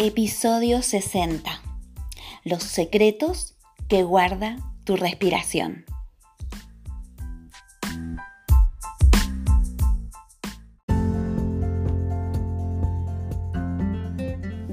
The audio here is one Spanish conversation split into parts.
Episodio 60. Los secretos que guarda tu respiración.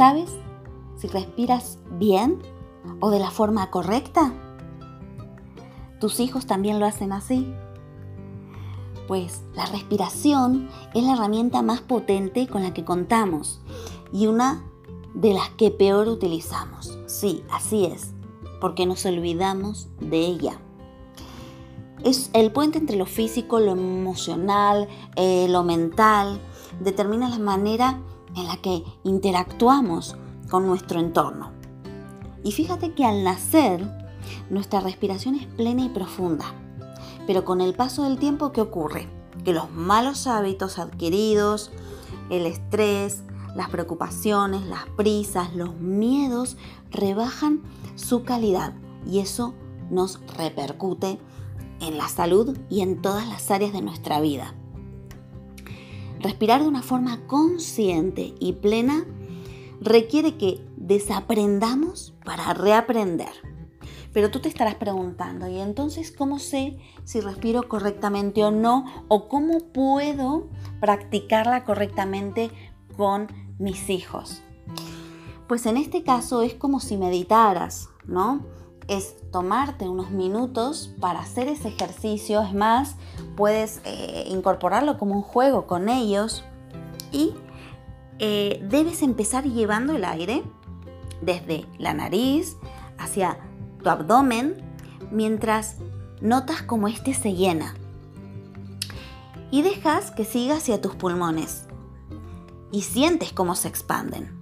¿Sabes si respiras bien o de la forma correcta? ¿Tus hijos también lo hacen así? Pues la respiración es la herramienta más potente con la que contamos y una de las que peor utilizamos. Sí, así es, porque nos olvidamos de ella. Es el puente entre lo físico, lo emocional, eh, lo mental, determina la manera en la que interactuamos con nuestro entorno. Y fíjate que al nacer, nuestra respiración es plena y profunda. Pero con el paso del tiempo, ¿qué ocurre? Que los malos hábitos adquiridos, el estrés, las preocupaciones, las prisas, los miedos rebajan su calidad y eso nos repercute en la salud y en todas las áreas de nuestra vida. Respirar de una forma consciente y plena requiere que desaprendamos para reaprender. Pero tú te estarás preguntando, ¿y entonces cómo sé si respiro correctamente o no? ¿O cómo puedo practicarla correctamente con mis hijos? Pues en este caso es como si meditaras, ¿no? Es tomarte unos minutos para hacer ese ejercicio. Es más, puedes eh, incorporarlo como un juego con ellos y eh, debes empezar llevando el aire desde la nariz hacia tu abdomen mientras notas como este se llena. Y dejas que siga hacia tus pulmones y sientes cómo se expanden.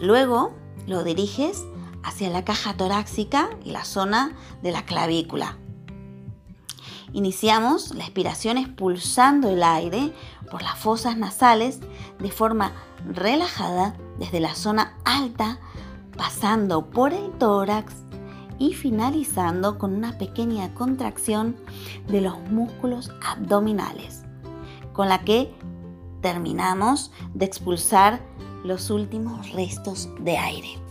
Luego lo diriges hacia la caja torácica y la zona de la clavícula. Iniciamos la expiración expulsando el aire por las fosas nasales de forma relajada desde la zona alta, pasando por el tórax y finalizando con una pequeña contracción de los músculos abdominales, con la que terminamos de expulsar los últimos restos de aire.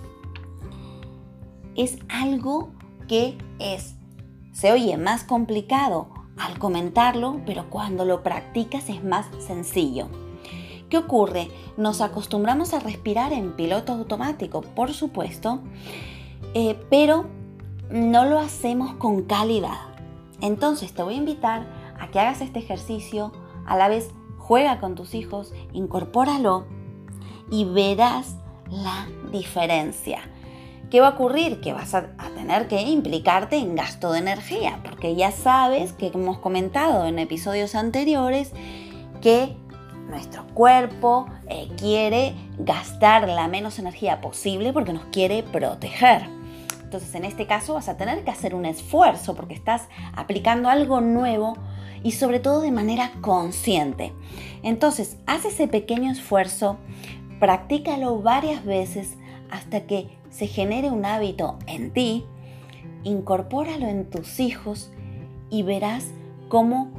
Es algo que es, se oye más complicado al comentarlo, pero cuando lo practicas es más sencillo. ¿Qué ocurre? Nos acostumbramos a respirar en piloto automático, por supuesto, eh, pero no lo hacemos con calidad. Entonces te voy a invitar a que hagas este ejercicio, a la vez juega con tus hijos, incorpóralo y verás la diferencia. ¿Qué va a ocurrir? Que vas a, tener que implicarte en gasto de energía, porque ya sabes que hemos comentado en episodios anteriores que nuestro cuerpo eh, quiere gastar la menos energía posible porque nos quiere proteger. Entonces en este caso vas a tener que hacer un esfuerzo porque estás aplicando algo nuevo y sobre todo de manera consciente. Entonces haz ese pequeño esfuerzo, practícalo varias veces hasta que se genere un hábito en ti, incorpóralo en tus hijos y verás cómo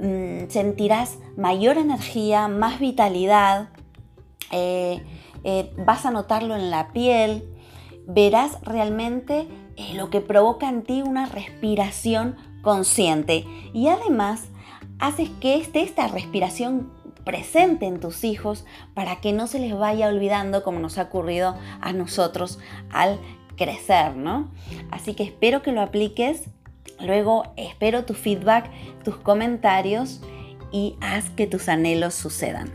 mm, sentirás mayor energía, más vitalidad, eh, eh, vas a notarlo en la piel, verás realmente eh, lo que provoca en ti una respiración consciente. Y además haces que esté esta respiración presente en tus hijos para que no se les vaya olvidando como nos ha ocurrido a nosotros al crecer, ¿no? Así que espero que lo apliques, luego espero tu feedback, tus comentarios y haz que tus anhelos sucedan.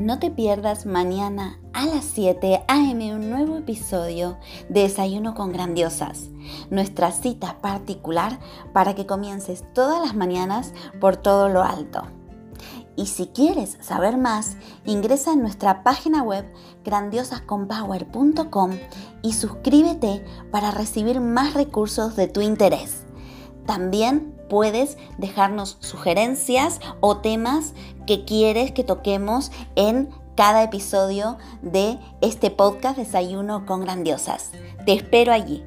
No te pierdas mañana a las 7 a.m. un nuevo episodio de Desayuno con Grandiosas, nuestra cita particular para que comiences todas las mañanas por todo lo alto. Y si quieres saber más, ingresa en nuestra página web grandiosasconpower.com y suscríbete para recibir más recursos de tu interés. También puedes dejarnos sugerencias o temas que quieres que toquemos en cada episodio de este podcast Desayuno con Grandiosas. Te espero allí.